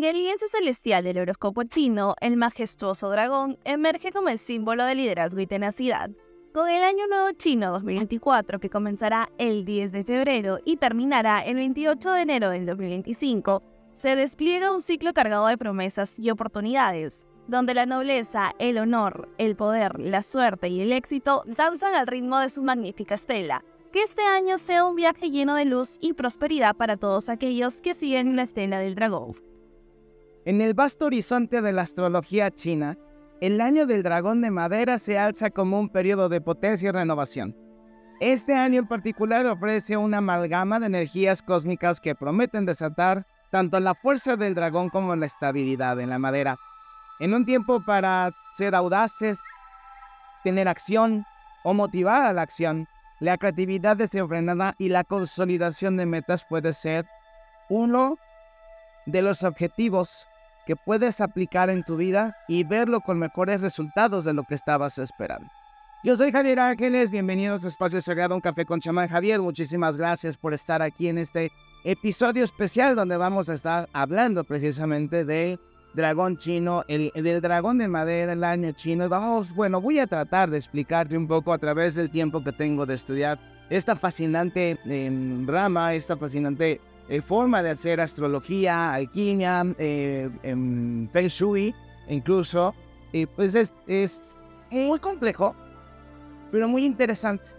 En el lienzo celestial del horóscopo chino, el majestuoso dragón emerge como el símbolo de liderazgo y tenacidad. Con el Año Nuevo Chino 2024, que comenzará el 10 de febrero y terminará el 28 de enero del 2025, se despliega un ciclo cargado de promesas y oportunidades, donde la nobleza, el honor, el poder, la suerte y el éxito danzan al ritmo de su magnífica estela, que este año sea un viaje lleno de luz y prosperidad para todos aquellos que siguen la estela del dragón. En el vasto horizonte de la astrología china, el año del dragón de madera se alza como un periodo de potencia y renovación. Este año en particular ofrece una amalgama de energías cósmicas que prometen desatar tanto la fuerza del dragón como la estabilidad en la madera. En un tiempo para ser audaces, tener acción o motivar a la acción, la creatividad desenfrenada y la consolidación de metas puede ser uno de los objetivos que puedes aplicar en tu vida y verlo con mejores resultados de lo que estabas esperando. Yo soy Javier Ángeles, bienvenidos a Espacio Sagrado, un café con chamán Javier. Muchísimas gracias por estar aquí en este episodio especial donde vamos a estar hablando precisamente de dragón chino, el, del dragón de madera, el año chino. Vamos, bueno, voy a tratar de explicarte un poco a través del tiempo que tengo de estudiar esta fascinante em, rama, esta fascinante eh, forma de hacer astrología, alquimia, eh, em, feng shui, incluso. Y pues es, es muy complejo, pero muy interesante.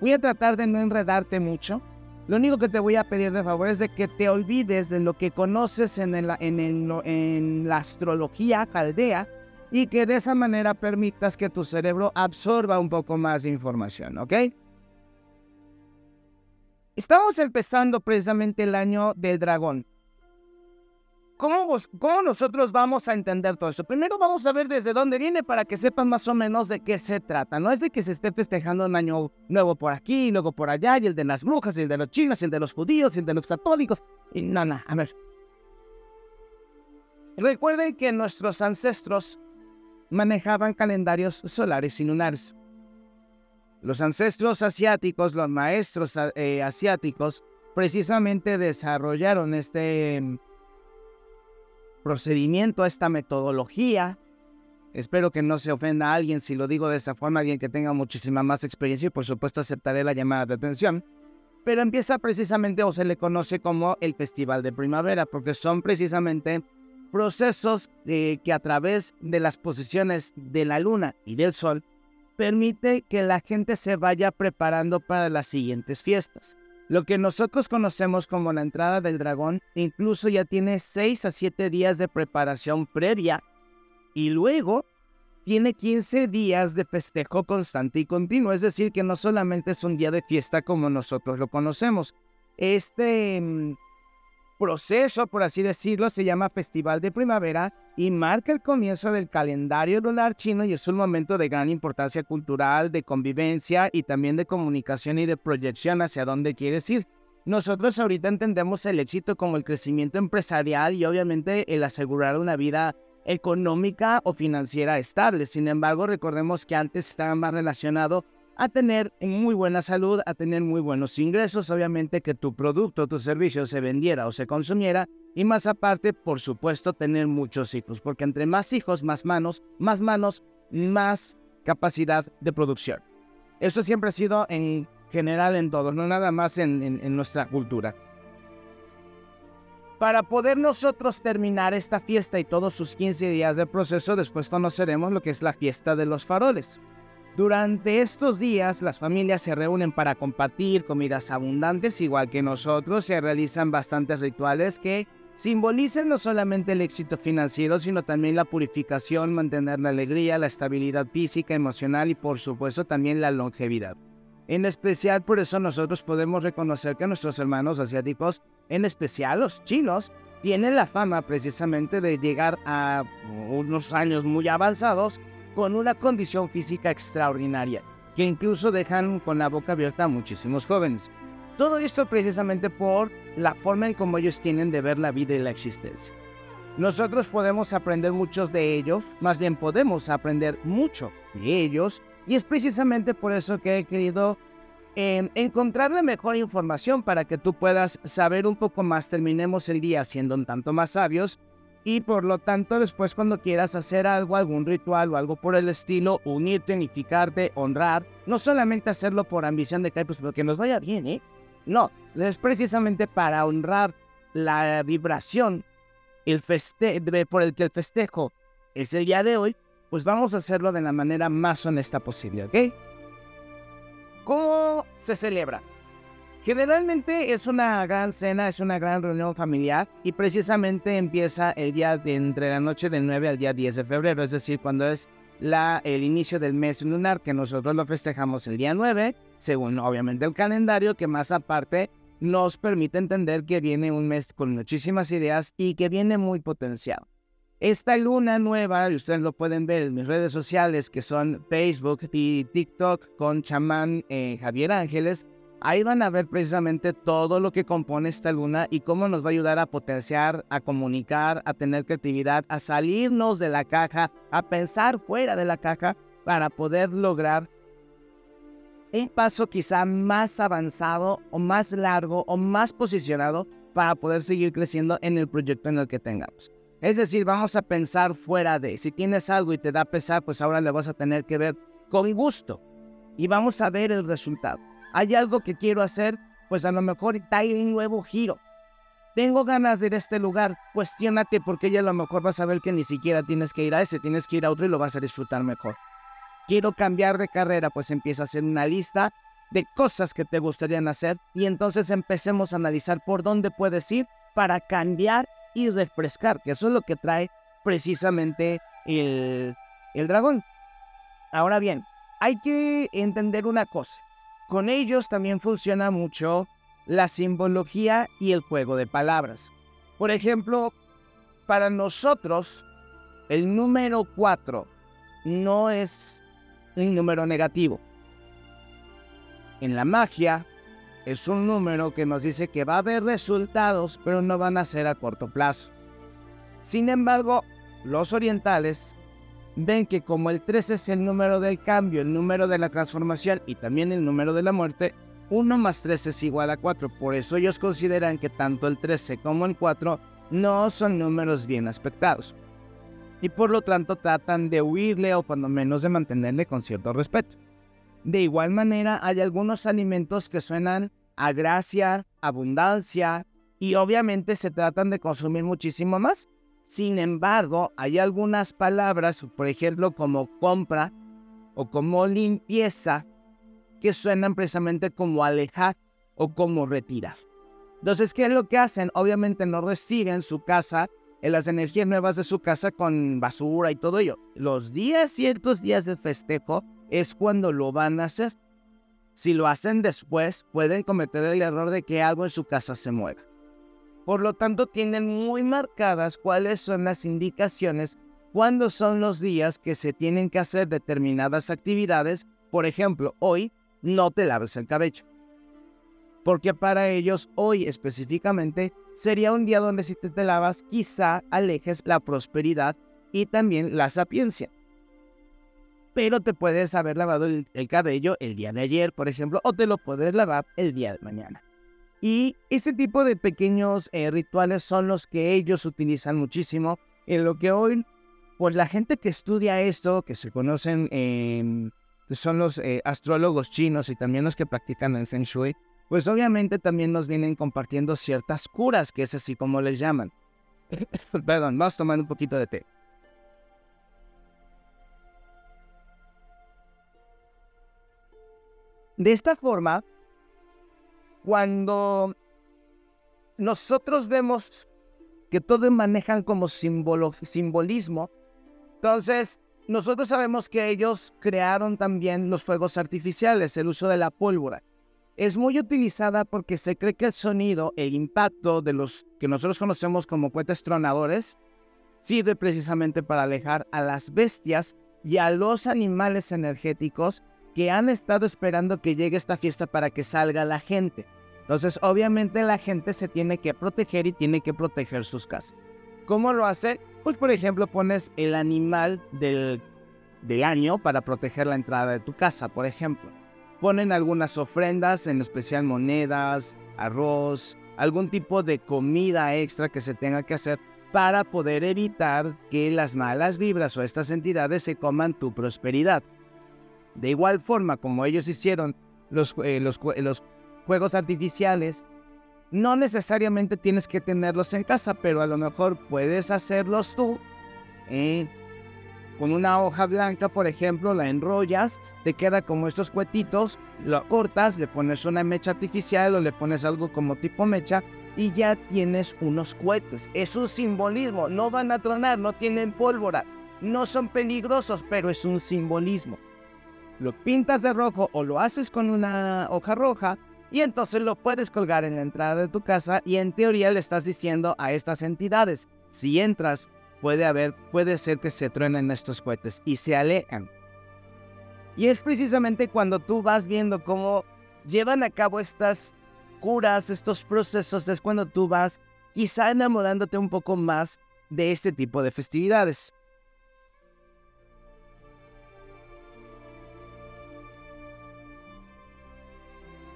Voy a tratar de no enredarte mucho lo único que te voy a pedir de favor es de que te olvides de lo que conoces en, en la astrología caldea y que de esa manera permitas que tu cerebro absorba un poco más de información, ¿ok? Estamos empezando precisamente el año del dragón. ¿Cómo, nosotros vamos a entender todo eso? Primero vamos a ver desde dónde viene para que sepan más o menos de qué se trata. No es de que se esté festejando un año nuevo por aquí, y luego por allá, y el de las brujas, y el de los chinos, el de los judíos, y el de los católicos. Y no, no, a ver. Recuerden que nuestros ancestros manejaban calendarios solares y lunares. Los ancestros asiáticos, los maestros eh, asiáticos, precisamente desarrollaron este procedimiento, a esta metodología. Espero que no se ofenda a alguien si lo digo de esa forma, alguien que tenga muchísima más experiencia y por supuesto aceptaré la llamada de atención. Pero empieza precisamente o se le conoce como el Festival de Primavera, porque son precisamente procesos que a través de las posiciones de la luna y del sol permite que la gente se vaya preparando para las siguientes fiestas. Lo que nosotros conocemos como la entrada del dragón incluso ya tiene 6 a 7 días de preparación previa y luego tiene 15 días de festejo constante y continuo, es decir, que no solamente es un día de fiesta como nosotros lo conocemos. Este mm, proceso, por así decirlo, se llama Festival de Primavera y marca el comienzo del calendario lunar chino y es un momento de gran importancia cultural, de convivencia y también de comunicación y de proyección hacia dónde quieres ir. Nosotros ahorita entendemos el éxito como el crecimiento empresarial y obviamente el asegurar una vida económica o financiera estable. Sin embargo, recordemos que antes estaba más relacionado a tener muy buena salud, a tener muy buenos ingresos, obviamente que tu producto, tu servicio se vendiera o se consumiera y más aparte, por supuesto, tener muchos hijos, porque entre más hijos, más manos, más manos, más capacidad de producción. Eso siempre ha sido en general en todos, no nada más en, en nuestra cultura. Para poder nosotros terminar esta fiesta y todos sus 15 días de proceso, después conoceremos lo que es la fiesta de los faroles. Durante estos días las familias se reúnen para compartir comidas abundantes, igual que nosotros, se realizan bastantes rituales que simbolizan no solamente el éxito financiero, sino también la purificación, mantener la alegría, la estabilidad física, emocional y por supuesto también la longevidad. En especial por eso nosotros podemos reconocer que nuestros hermanos asiáticos, en especial los chinos, tienen la fama precisamente de llegar a unos años muy avanzados con una condición física extraordinaria, que incluso dejan con la boca abierta a muchísimos jóvenes. Todo esto precisamente por la forma en cómo ellos tienen de ver la vida y la existencia. Nosotros podemos aprender muchos de ellos, más bien podemos aprender mucho de ellos, y es precisamente por eso que he querido eh, encontrar la mejor información para que tú puedas saber un poco más, terminemos el día siendo un tanto más sabios y por lo tanto después cuando quieras hacer algo, algún ritual o algo por el estilo, unirte, unificarte, honrar, no solamente hacerlo por ambición de que pues porque nos vaya bien, ¿eh? No, es precisamente para honrar la vibración el feste por el que el festejo es el día de hoy, pues vamos a hacerlo de la manera más honesta posible, ¿ok? ¿Cómo se celebra? Generalmente es una gran cena, es una gran reunión familiar y precisamente empieza el día de entre la noche del 9 al día 10 de febrero, es decir, cuando es el inicio del mes lunar, que nosotros lo festejamos el día 9, según obviamente el calendario, que más aparte nos permite entender que viene un mes con muchísimas ideas y que viene muy potenciado. Esta luna nueva, y ustedes lo pueden ver en mis redes sociales, que son Facebook y TikTok con chamán eh, Javier Ángeles, Ahí van a ver precisamente todo lo que compone esta luna y cómo nos va a ayudar a potenciar, a comunicar, a tener creatividad, a salirnos de la caja, a pensar fuera de la caja para poder lograr un paso quizá más avanzado o más largo o más posicionado para poder seguir creciendo en el proyecto en el que tengamos. Es decir, vamos a pensar fuera de, si tienes algo y te da pesar, pues ahora le vas a tener que ver con gusto. Y vamos a ver el resultado hay algo que quiero hacer, pues a lo mejor hay un nuevo giro. Tengo ganas de ir a este lugar, cuestionate porque ya a lo mejor vas a ver que ni siquiera tienes que ir a ese, tienes que ir a otro y lo vas a disfrutar mejor. Quiero cambiar de carrera, pues empieza a hacer una lista de cosas que te gustarían hacer y entonces empecemos a analizar por dónde puedes ir para cambiar y refrescar, que eso es lo que trae precisamente el, el dragón. Ahora bien, hay que entender una cosa. Con ellos también funciona mucho la simbología y el juego de palabras. Por ejemplo, para nosotros, el número 4 no es un número negativo. En la magia, es un número que nos dice que va a haber resultados, pero no van a ser a corto plazo. Sin embargo, los orientales ven que como el 13 es el número del cambio, el número de la transformación y también el número de la muerte, 1 más 3 es igual a 4. Por eso ellos consideran que tanto el 13 como el 4 no son números bien aspectados. Y por lo tanto tratan de huirle o cuando menos de mantenerle con cierto respeto. De igual manera hay algunos alimentos que suenan a gracia, abundancia y obviamente se tratan de consumir muchísimo más. Sin embargo, hay algunas palabras, por ejemplo, como compra o como limpieza, que suenan precisamente como alejar o como retirar. Entonces, ¿qué es lo que hacen? Obviamente no reciben su casa, en las energías nuevas de su casa con basura y todo ello. Los días, ciertos días de festejo, es cuando lo van a hacer. Si lo hacen después, pueden cometer el error de que algo en su casa se mueva. Por lo tanto, tienen muy marcadas cuáles son las indicaciones cuándo son los días que se tienen que hacer determinadas actividades. Por ejemplo, hoy no te laves el cabello. Porque para ellos hoy específicamente sería un día donde si te, lavas quizá alejes la prosperidad y también la sapiencia. Pero te puedes haber lavado el, el cabello el día de ayer, por ejemplo, o te lo puedes lavar el día de mañana. Y ese tipo de pequeños eh, rituales son los que ellos utilizan muchísimo. En lo que hoy, pues la gente que estudia esto, que se conocen, son los eh, astrólogos chinos y también los que practican el Feng Shui, pues obviamente también nos vienen compartiendo ciertas curas, que es así como les llaman. Perdón, vamos a tomar un poquito de té. De esta forma, cuando nosotros vemos que todo manejan como simbolismo, entonces nosotros sabemos que ellos crearon también los fuegos artificiales, el uso de la pólvora. Es muy utilizada porque se cree que el sonido, el impacto de los que nosotros conocemos como cohetes tronadores, sirve precisamente para alejar a las bestias y a los animales energéticos que han estado esperando que llegue esta fiesta para que salga la gente. Entonces, obviamente la gente se tiene que proteger y tiene que proteger sus casas. ¿Cómo lo hace? Pues, por ejemplo, pones el animal del, del año para proteger la entrada de tu casa, por ejemplo. Ponen algunas ofrendas, en especial monedas, arroz, algún tipo de comida extra que se tenga que hacer para poder evitar que las malas vibras o estas entidades se coman tu prosperidad. De igual forma como ellos hicieron los, eh, los, los juegos artificiales, no necesariamente tienes que tenerlos en casa, pero a lo mejor puedes hacerlos tú. Eh, con una hoja blanca, por ejemplo, la enrollas, te queda como estos cuetitos, lo cortas, le pones una mecha artificial o le pones algo como tipo mecha y ya tienes unos cohetes. Es un simbolismo, no van a tronar, no tienen pólvora, no son peligrosos, pero es un simbolismo. Lo pintas de rojo o lo haces con una hoja roja y entonces lo puedes colgar en la entrada de tu casa y en teoría le estás diciendo a estas entidades, si entras, puede haber, puede ser que se truenen estos cohetes y se alejan. Y es precisamente cuando tú vas viendo cómo llevan a cabo estas curas, estos procesos, es cuando tú vas quizá enamorándote un poco más de este tipo de festividades.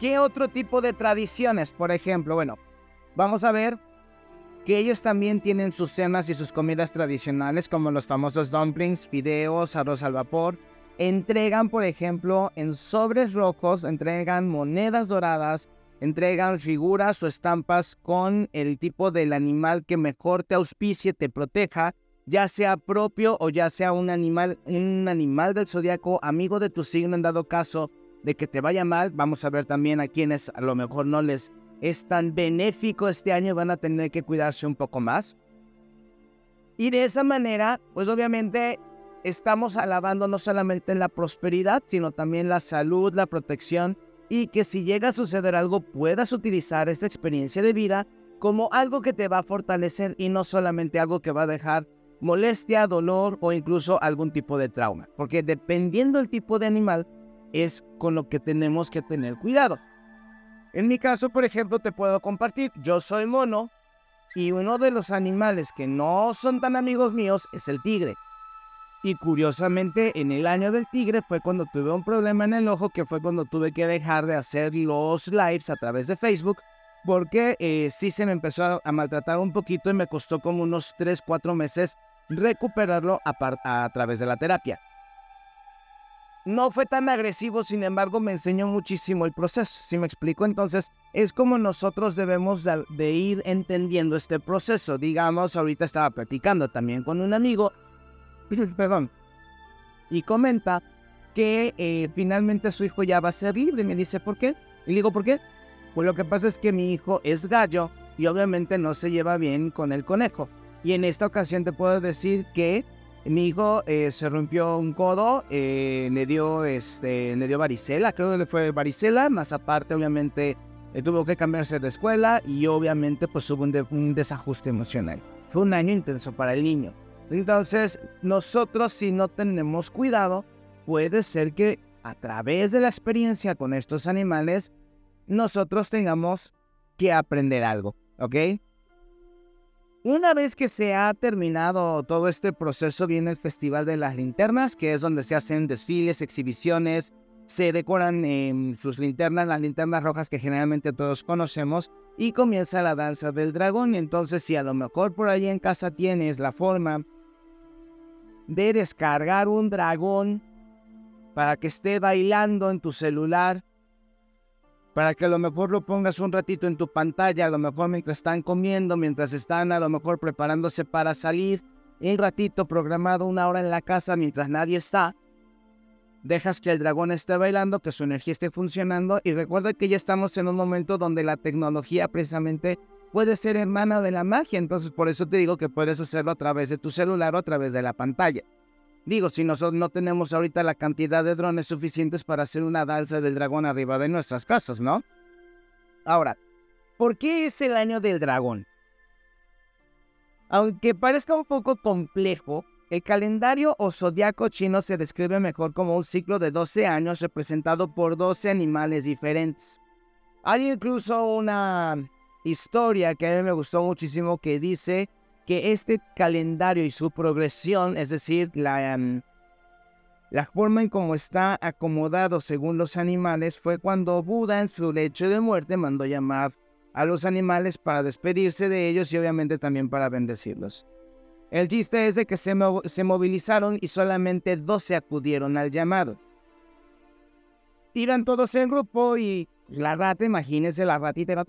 ¿Qué otro tipo de tradiciones? Por ejemplo, bueno, vamos a ver que ellos también tienen sus cenas y sus comidas tradicionales, como los famosos dumplings, fideos, arroz al vapor. Entregan, por ejemplo, en sobres rojos, entregan monedas doradas, entregan figuras o estampas con el tipo del animal que mejor te auspicie, te proteja, ya sea propio o ya sea un animal, un animal del zodiaco, amigo de tu signo en dado caso de que te vaya mal. Vamos a ver también a quienes a lo mejor no les es tan benéfico este año, van a tener que cuidarse un poco más. Y de esa manera, pues obviamente estamos alabando no solamente la prosperidad, sino también la salud, la protección y que si llega a suceder algo puedas utilizar esta experiencia de vida como algo que te va a fortalecer y no solamente algo que va a dejar molestia, dolor o incluso algún tipo de trauma. Porque dependiendo del tipo de animal es con lo que tenemos que tener cuidado. En mi caso, por ejemplo, te puedo compartir, yo soy mono y uno de los animales que no son tan amigos míos es el tigre. Y curiosamente, en el año del tigre fue cuando tuve un problema en el ojo, que fue cuando tuve que dejar de hacer los lives a través de Facebook, porque eh, sí se me empezó a, maltratar un poquito y me costó como unos 3, 4 meses recuperarlo a, a través de la terapia. No fue tan agresivo, sin embargo, me enseñó muchísimo el proceso, si me explico? Entonces, es como nosotros debemos de, de ir entendiendo este proceso. Digamos, ahorita estaba platicando también con un amigo perdón, y comenta que eh, finalmente su hijo ya va a ser libre. Me dice, ¿por qué? Y le digo, ¿por qué? Pues lo que pasa es que mi hijo es gallo y obviamente no se lleva bien con el conejo. Y en esta ocasión te puedo decir que mi hijo eh, se rompió un codo, eh, le dio este, le dio varicela, creo que le fue varicela, más aparte obviamente tuvo que cambiarse de escuela y obviamente pues hubo un desajuste emocional. Fue un año intenso para el niño. Entonces, nosotros si no tenemos cuidado, puede ser que a través de la experiencia con estos animales, nosotros tengamos que aprender algo, ¿ok? Una vez que se ha terminado todo este proceso, viene el Festival de las Linternas, que es donde se hacen desfiles, exhibiciones, se decoran en sus linternas, las linternas rojas que generalmente todos conocemos, y comienza la danza del dragón. Entonces, si a lo mejor por ahí en casa tienes la forma de descargar un dragón para que esté bailando en tu celular, para que a lo mejor lo pongas un ratito en tu pantalla, a lo mejor mientras están comiendo, mientras están a lo mejor preparándose para salir, un ratito programado una hora en la casa mientras nadie está, dejas que el dragón esté bailando, que su energía esté funcionando y recuerda que ya estamos en un momento donde la tecnología precisamente puede ser hermana de la magia, entonces por eso te digo que puedes hacerlo a través de tu celular o a través de la pantalla. Digo, si nosotros no tenemos ahorita la cantidad de drones suficientes para hacer una danza del dragón arriba de nuestras casas, ¿no? Ahora, ¿por qué es el año del dragón? Aunque parezca un poco complejo, el calendario o zodiaco chino se describe mejor como un ciclo de 12 años representado por 12 animales diferentes. Hay incluso una historia que a mí me gustó muchísimo que dice que este calendario y su progresión, es decir, la, em, la forma en cómo está acomodado según los animales, fue cuando Buda en su lecho de muerte mandó llamar a los animales para despedirse de ellos y obviamente también para bendecirlos. El chiste es de que se, se movilizaron y solamente 12 acudieron al llamado. Tiran todos en grupo y la rata, imagínense la ratita.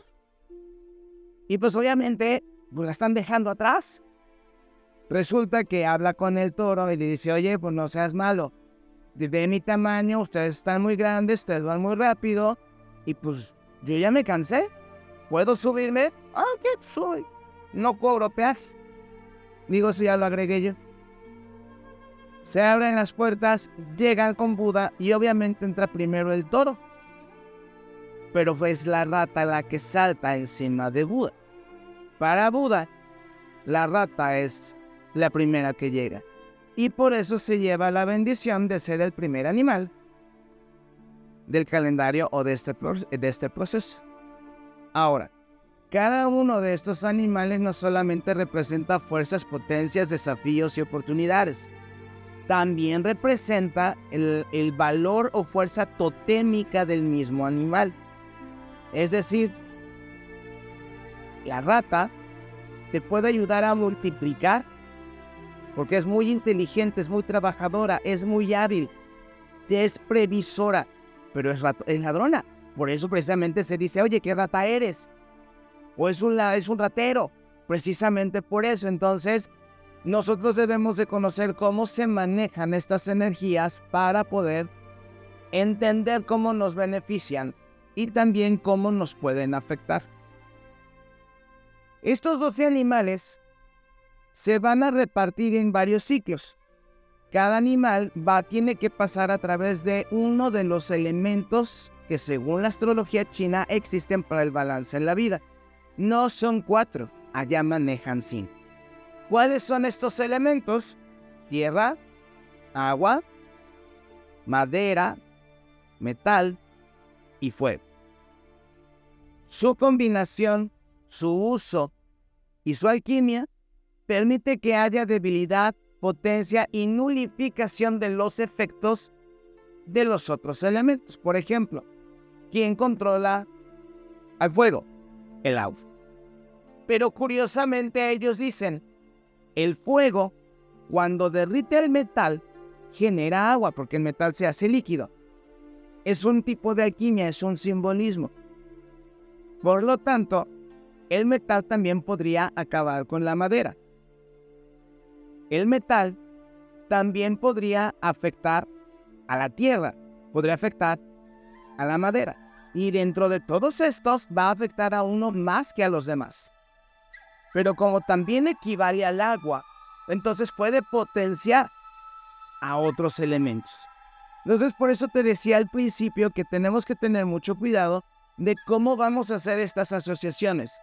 Y pues obviamente pues la están dejando atrás. Resulta que habla con el toro y le dice, oye, pues no seas malo. De mi tamaño, ustedes están muy grandes, ustedes van muy rápido. Y pues yo ya me cansé. ¿Puedo subirme? Ah, ¿qué soy? No cobro peaje. Digo, si ya lo agregué yo. Se abren las puertas, llegan con Buda y obviamente entra primero el toro. Pero es la rata la que salta encima de Buda. Para Buda, la rata es la primera que llega. Y por eso se lleva la bendición de ser el primer animal del calendario o de este, de este proceso. Ahora, cada uno de estos animales no solamente representa fuerzas, potencias, desafíos y oportunidades, también representa el, el, valor o fuerza totémica del mismo animal. Es decir, la rata te puede ayudar a multiplicar porque es muy inteligente, es muy trabajadora, es muy hábil, es previsora, pero es, ladrona. Por eso precisamente se dice, oye, ¿qué rata eres? O es un, es un ratero. Precisamente por eso. Entonces, nosotros debemos de conocer cómo se manejan estas energías para poder entender cómo nos benefician y también cómo nos pueden afectar. Estos 12 animales se van a repartir en varios ciclos. Cada animal va, tiene que pasar a través de uno de los elementos que según la astrología china existen para el balance en la vida. No son cuatro, allá manejan cinco. ¿Cuáles son estos elementos? Tierra, agua, madera, metal y fuego. Su combinación, su uso y su alquimia permite que haya debilidad, potencia y nulificación de los efectos de los otros elementos. Por ejemplo, ¿quién controla al fuego? El agua. Pero curiosamente ellos dicen, el fuego, cuando derrite el metal, genera agua porque el metal se hace líquido. Es un tipo de alquimia, es un simbolismo. Por lo tanto, el metal también podría acabar con la madera el metal también podría afectar a la tierra, podría afectar a la madera. Y dentro de todos estos va a afectar a uno más que a los demás. Pero como también equivale al agua, entonces puede potenciar a otros elementos. Entonces por eso te decía al principio que tenemos que tener mucho cuidado de cómo vamos a hacer estas asociaciones.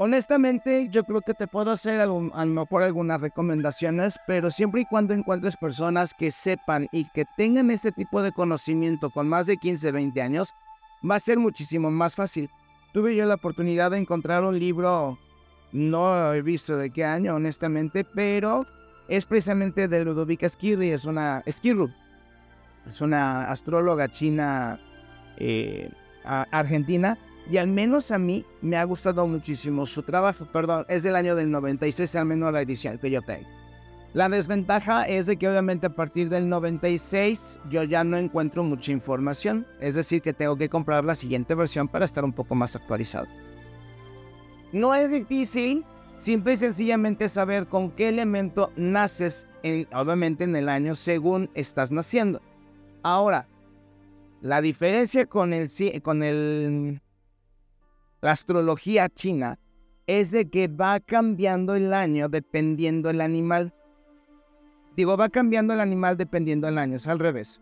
Honestamente, yo creo que te puedo hacer a lo mejor algunas recomendaciones, pero siempre y cuando encuentres personas que sepan y que tengan este tipo de conocimiento con más de 15, 20 años, va a ser muchísimo más fácil. Tuve yo la oportunidad de encontrar un libro, no he visto de qué año, honestamente, pero es precisamente de Ludovica Skirri, es una es una astróloga china eh, argentina y al menos a mí me ha gustado muchísimo su trabajo. Perdón, es del año del 96, al menos la edición que yo tengo. La desventaja es de que obviamente a partir del 96 yo ya no encuentro mucha información, es decir, que tengo que comprar la siguiente versión para estar un poco más actualizado. No es difícil, simple y sencillamente saber con qué elemento naces, obviamente en el año según estás naciendo. Ahora, la diferencia con el, con el la astrología china es de que va cambiando el año dependiendo el animal. Digo, va cambiando el animal dependiendo el año, es al revés.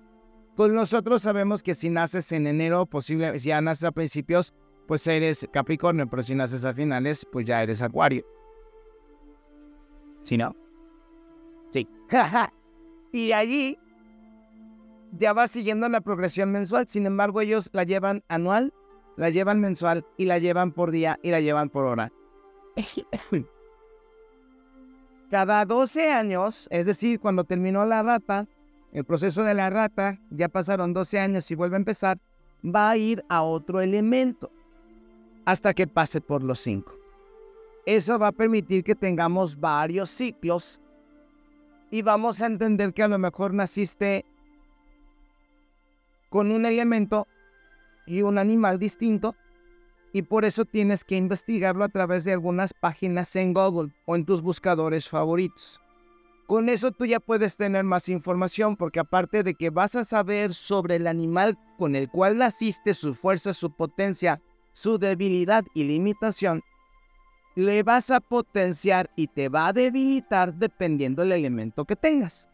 Pues nosotros sabemos que si naces en enero, posible, si ya naces a principios, pues eres Capricornio, pero si naces a finales, pues ya eres Acuario. ¿Sí no? Sí. y allí ya va siguiendo la progresión mensual, sin embargo ellos la llevan anual la llevan mensual y la llevan por día y la llevan por hora. Cada 12 años, es decir, cuando terminó la rata, el proceso de la rata, ya pasaron 12 años y vuelve a empezar, va a ir a otro elemento. hasta que pase por los cinco. Eso va a permitir que tengamos varios ciclos y vamos a entender que a lo mejor naciste con un elemento y un animal distinto y por eso tienes que investigarlo a través de algunas páginas en Google o en tus buscadores favoritos. Con eso tú ya puedes tener más información porque aparte de que vas a saber sobre el animal con el cual naciste, su fuerza, su potencia, su debilidad y limitación, le vas a potenciar y te va a debilitar dependiendo del elemento que tengas.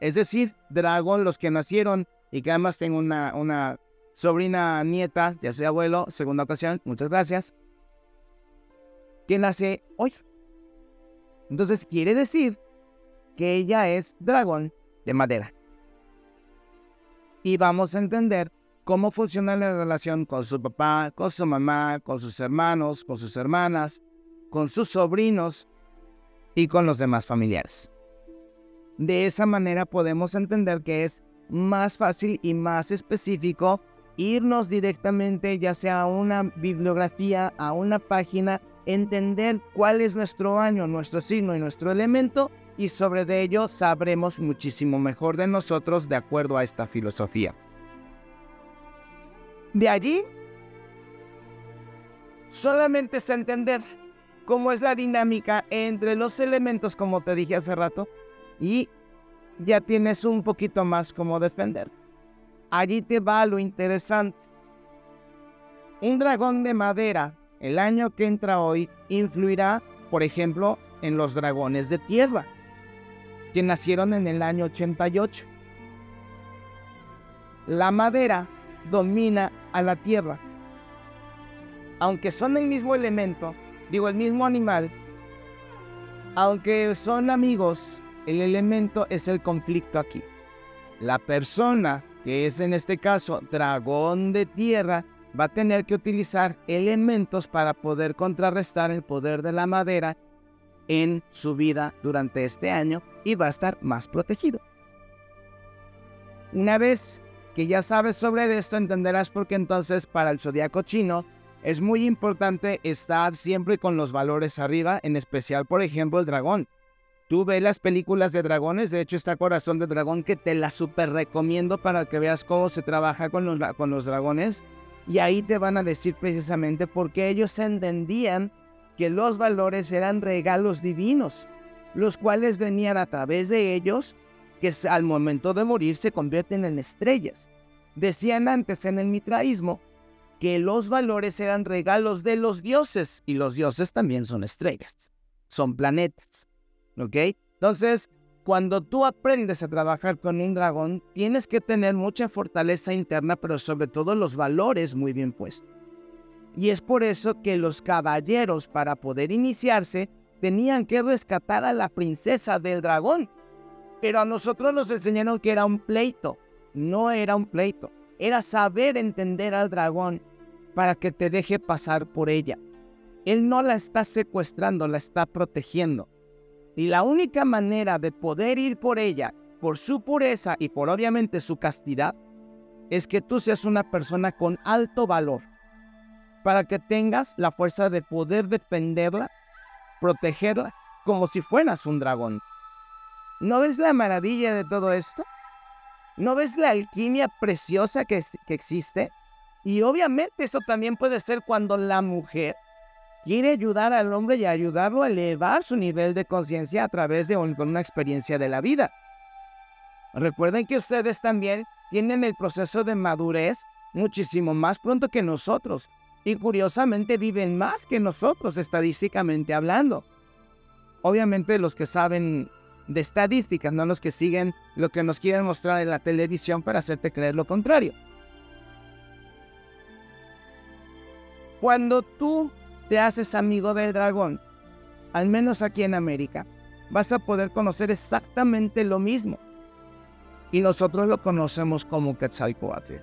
Es decir, dragón, los que nacieron y que además tengo una, una sobrina nieta, ya soy abuelo, segunda ocasión, muchas gracias, que nace hoy. Entonces quiere decir que ella es dragón de madera. Y vamos a entender cómo funciona la relación con su papá, con su mamá, con sus hermanos, con sus hermanas, con sus sobrinos y con los demás familiares. De esa manera podemos entender que es más fácil y más específico irnos directamente ya sea a una bibliografía, a una página, entender cuál es nuestro año, nuestro signo y nuestro elemento y sobre de ello sabremos muchísimo mejor de nosotros de acuerdo a esta filosofía. De allí, solamente es entender cómo es la dinámica entre los elementos, como te dije hace rato, y ya tienes un poquito más como defender. Allí te va lo interesante. Un dragón de madera, el año que entra hoy, influirá, por ejemplo, en los dragones de tierra que nacieron en el año 88. La madera domina a la tierra. Aunque son el mismo elemento, digo el mismo animal, aunque son amigos, el elemento es el conflicto aquí. La persona, que es en este caso dragón de tierra, va a tener que utilizar elementos para poder contrarrestar el poder de la madera en su vida durante este año y va a estar más protegido. Una vez que ya sabes sobre esto, entenderás por qué entonces para el zodiaco chino es muy importante estar siempre con los valores arriba, en especial, por ejemplo, el dragón. Tú ves las películas de dragones, de hecho está Corazón de Dragón que te la super recomiendo para que veas cómo se trabaja con los, con los dragones. Y ahí te van a decir precisamente por qué ellos entendían que los valores eran regalos divinos, los cuales venían a través de ellos, que al momento de morir se convierten en estrellas. Decían antes en el mitraísmo que los valores eran regalos de los dioses y los dioses también son estrellas, son planetas. ¿Ok? Entonces, cuando tú aprendes a trabajar con un dragón, tienes que tener mucha fortaleza interna, pero sobre todo los valores muy bien puestos. Y es por eso que los caballeros, para poder iniciarse, tenían que rescatar a la princesa del dragón. Pero a nosotros nos enseñaron que era un pleito. No era un pleito. Era saber entender al dragón para que te deje pasar por ella. Él no la está secuestrando, la está protegiendo. Y la única manera de poder ir por ella, por su pureza y por obviamente su castidad, es que tú seas una persona con alto valor para que tengas la fuerza de poder defenderla, protegerla, como si fueras un dragón. ¿No ves la maravilla de todo esto? ¿No ves la alquimia preciosa que, que existe? Y obviamente esto también puede ser cuando la mujer quiere ayudar al hombre y ayudarlo a elevar su nivel de conciencia a través de una experiencia de la vida. Recuerden que ustedes también tienen el proceso de madurez muchísimo más pronto que nosotros y curiosamente viven más que nosotros estadísticamente hablando. Obviamente los que saben de estadísticas, no los que siguen lo que nos quieren mostrar en la televisión para hacerte creer lo contrario. Cuando tú te haces amigo del dragón, al menos aquí en América, vas a poder conocer exactamente lo mismo. Y nosotros lo conocemos como Quetzalcoatl.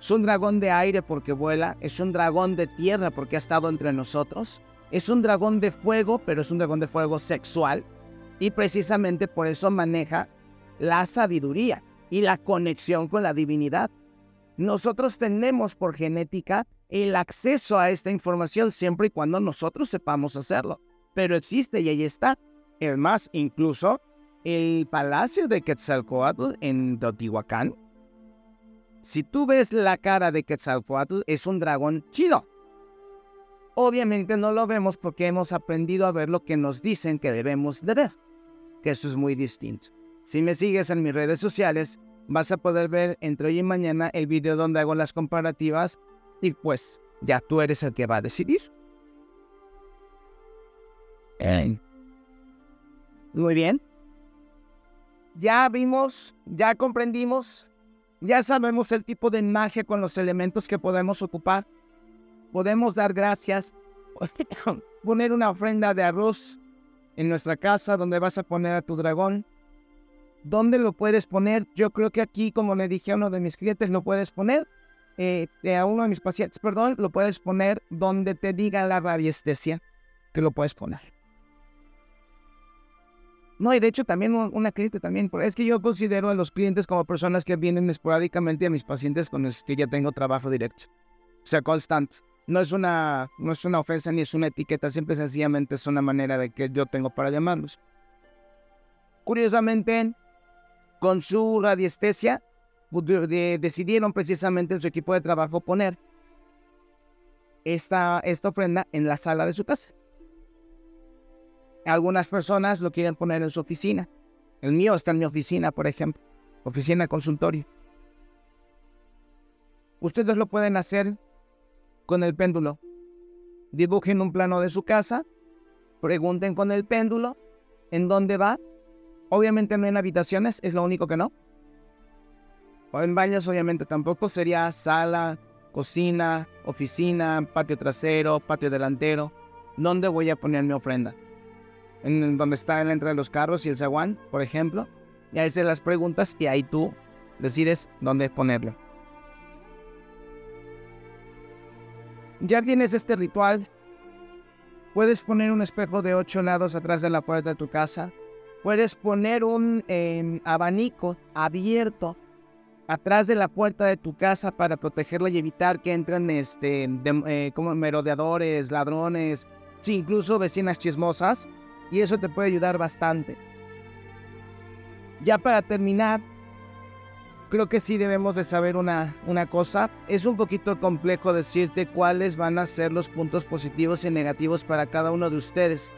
Es un dragón de aire porque vuela, es un dragón de tierra porque ha estado entre nosotros, es un dragón de fuego, pero es un dragón de fuego sexual y precisamente por eso maneja la sabiduría y la conexión con la divinidad. Nosotros tenemos por genética el acceso a esta información siempre y cuando nosotros sepamos hacerlo. Pero existe y ahí está. Es más, incluso el palacio de Quetzalcoatl en Teotihuacán. Si tú ves la cara de Quetzalcoatl, es un dragón chino. Obviamente no lo vemos porque hemos aprendido a ver lo que nos dicen que debemos de ver, que eso es muy distinto. Si me sigues en mis redes sociales, vas a poder ver entre hoy y mañana el video donde hago las comparativas y pues ya tú eres el que va a decidir. Muy bien. Ya vimos, ya comprendimos, ya sabemos el tipo de magia con los elementos que podemos ocupar. Podemos dar gracias, poner una ofrenda de arroz en nuestra casa donde vas a poner a tu dragón. ¿Dónde lo puedes poner? Yo creo que aquí, como le dije a uno de mis clientes, lo puedes poner. Eh, a uno de mis pacientes, perdón, lo puedes poner donde te diga la radiestesia que lo puedes poner. No, y de hecho también una cliente también, es que yo considero a los clientes como personas que vienen esporádicamente a mis pacientes con los que ya tengo trabajo directo. O sea, constante. No es una, no es una ofensa ni es una etiqueta, siempre sencillamente es una manera de que yo tengo para llamarlos. Curiosamente, con su radiestesia, decidieron precisamente en su equipo de trabajo poner esta, esta ofrenda en la sala de su casa. Algunas personas lo quieren poner en su oficina. El mío está en mi oficina, por ejemplo. Oficina consultorio. Ustedes lo pueden hacer con el péndulo. Dibujen un plano de su casa. Pregunten con el péndulo en dónde va. Obviamente no en habitaciones, es lo único que no. O en baños, obviamente tampoco. Sería sala, cocina, oficina, patio trasero, patio delantero. ¿Dónde voy a poner mi ofrenda? en donde está la entrada de los carros y el zaguán, por ejemplo. Y ahí se las preguntas y ahí tú decides dónde ponerlo. Ya tienes este ritual. Puedes poner un espejo de ocho lados atrás de la puerta de tu casa. Puedes poner un em, abanico abierto atrás de la puerta de tu casa para protegerla y evitar que entren este, eh, como merodeadores, ladrones, incluso vecinas chismosas y eso te puede ayudar bastante. Ya para terminar, creo que sí debemos de saber una, una cosa. Es un poquito complejo decirte cuáles van a ser los puntos positivos y negativos para cada uno de ustedes.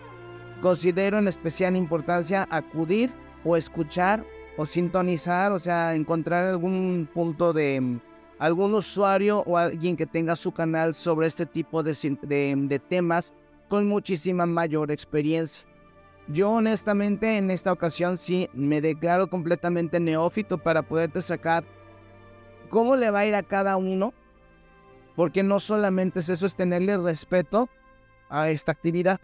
Considero en especial importancia acudir o escuchar o sintonizar, o sea, encontrar algún punto de algún usuario o alguien que tenga su canal sobre este tipo de, de, de temas con muchísima mayor experiencia. Yo honestamente en esta ocasión sí me declaro completamente neófito para poderte sacar cómo le va a ir a cada uno, porque no solamente es eso, es tenerle respeto a esta actividad.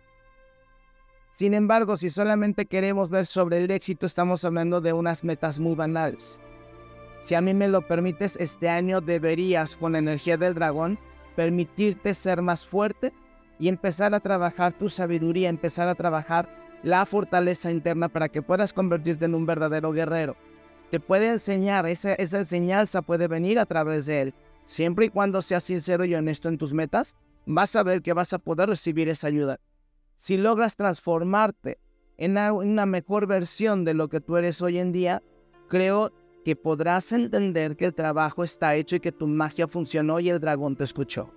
Sin embargo, si solamente queremos ver sobre el éxito, estamos hablando de unas metas muy banales. Si a mí me lo permites, este año deberías, con la energía del dragón, permitirte ser más fuerte y empezar a trabajar tu sabiduría, empezar a trabajar la fortaleza interna para que puedas convertirte en un verdadero guerrero. Te puede enseñar, esa, enseñanza puede venir a través de él. Siempre y cuando seas sincero y honesto en tus metas, vas a ver que vas a poder recibir esa ayuda. Si logras transformarte en una mejor versión de lo que tú eres hoy en día, creo que podrás entender que el trabajo está hecho y que tu magia funcionó y el dragón te escuchó.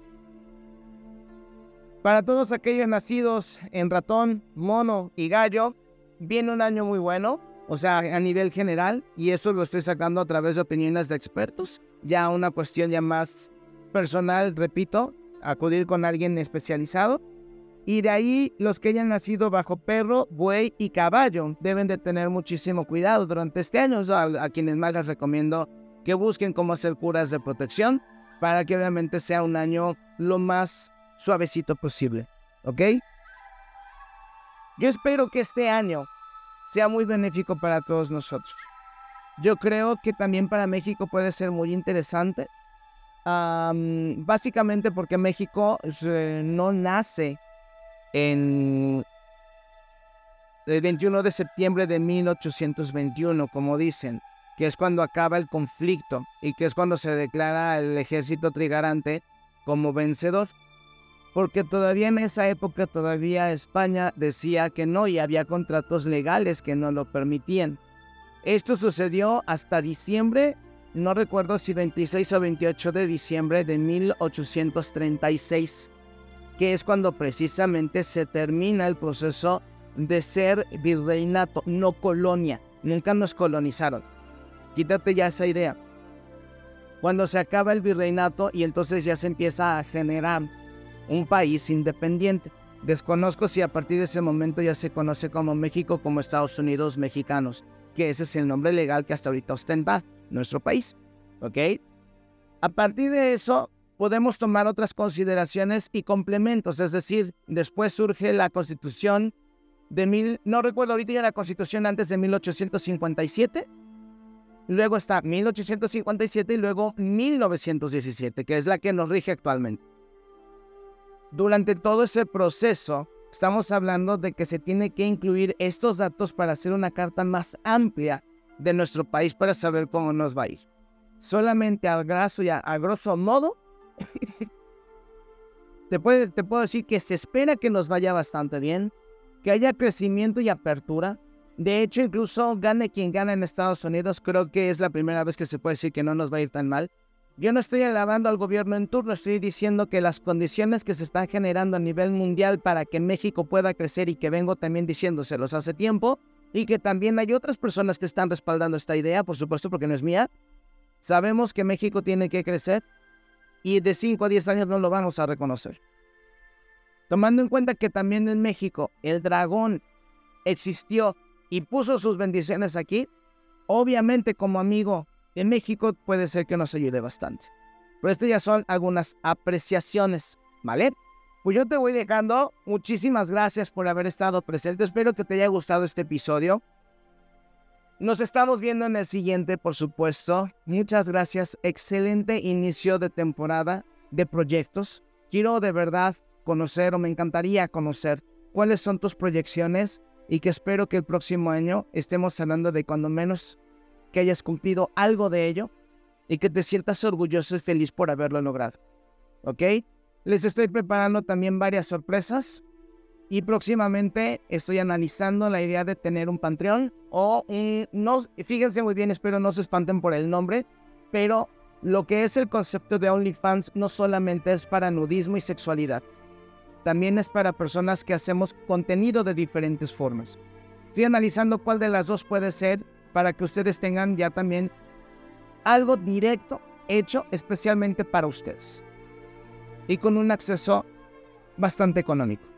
Para todos aquellos nacidos en ratón, mono y gallo, viene un año muy bueno, o sea, a nivel general, y eso lo estoy sacando a través de opiniones de expertos, ya una cuestión ya más personal, repito, acudir con alguien especializado. Y de ahí los que hayan nacido bajo perro, buey y caballo deben de tener muchísimo cuidado durante este año. a, quienes más les recomiendo que busquen cómo hacer curas de protección para que obviamente sea un año lo más suavecito posible. ¿Ok? Yo espero que este año sea muy benéfico para todos nosotros. Yo creo que también para México puede ser muy interesante. básicamente porque México eh, no nace en el 21 de septiembre de 1821, como dicen, que es cuando acaba el conflicto y que es cuando se declara el ejército trigarante como vencedor. Porque todavía en esa época, todavía España decía que no y había contratos legales que no lo permitían. Esto sucedió hasta diciembre, no recuerdo si 26 o 28 de diciembre de 1836, que es cuando precisamente se termina el proceso de ser virreinato, no colonia. Nunca nos colonizaron. Quítate ya esa idea. Cuando se acaba el virreinato y entonces ya se empieza a generar un país independiente. Desconozco si a partir de ese momento ya se conoce como México como Estados Unidos mexicanos, que ese es el nombre legal que hasta ahorita ostenta nuestro país. ¿Ok? A partir de eso, podemos tomar otras consideraciones y complementos, es decir, después surge la constitución de mil, no recuerdo ahorita ya la constitución antes de 1857, luego está 1857 y luego 1917, que es la que nos rige actualmente. Durante todo ese proceso, estamos hablando de que se tiene que incluir estos datos para hacer una carta más amplia de nuestro país para saber cómo nos va a ir. Solamente al graso y a, grosso modo, te, puedo decir que se espera que nos vaya bastante bien, que haya crecimiento y apertura. De hecho, incluso gane quien gane en Estados Unidos, creo que es la primera vez que se puede decir que no nos va a ir tan mal. Yo no estoy alabando al gobierno en turno, estoy diciendo que las condiciones que se están generando a nivel mundial para que México pueda crecer y que vengo también diciéndoselos hace tiempo, y que también hay otras personas que están respaldando esta idea, por supuesto, porque no es mía. Sabemos que México tiene que crecer y de 5 a 10 años no lo vamos a reconocer. Tomando en cuenta que también en México el dragón existió y puso sus bendiciones aquí, obviamente como amigo en México puede ser que nos ayude bastante. Pero estas ya son algunas apreciaciones, ¿vale? Pues yo te voy dejando. Muchísimas gracias por haber estado presente. Espero que te haya gustado este episodio. Nos estamos viendo en el siguiente, por supuesto. Muchas gracias. Excelente inicio de temporada de proyectos. Quiero de verdad conocer o me encantaría conocer cuáles son tus proyecciones y que espero que el próximo año estemos hablando de cuando menos que hayas cumplido algo de ello y que te sientas orgulloso y feliz por haberlo logrado. ¿Ok? Les estoy preparando también varias sorpresas y próximamente estoy analizando la idea de tener un Patreon o no, fíjense muy bien, espero no se espanten por el nombre, pero lo que es el concepto de OnlyFans no solamente es para nudismo y sexualidad, también es para personas que hacemos contenido de diferentes formas. Estoy analizando cuál de las dos puede ser para que ustedes tengan ya también algo directo hecho especialmente para ustedes y con un acceso bastante económico.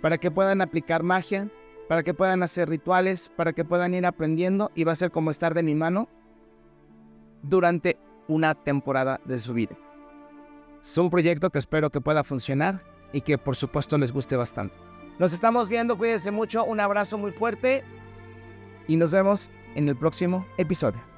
Para que puedan aplicar magia, para que puedan hacer rituales, para que puedan ir aprendiendo y va a ser como estar de mi mano durante una temporada de su vida. Es un proyecto que espero que pueda funcionar y que por supuesto les guste bastante. Nos estamos viendo, cuídense mucho, un abrazo muy fuerte y nos vemos en el próximo episodio.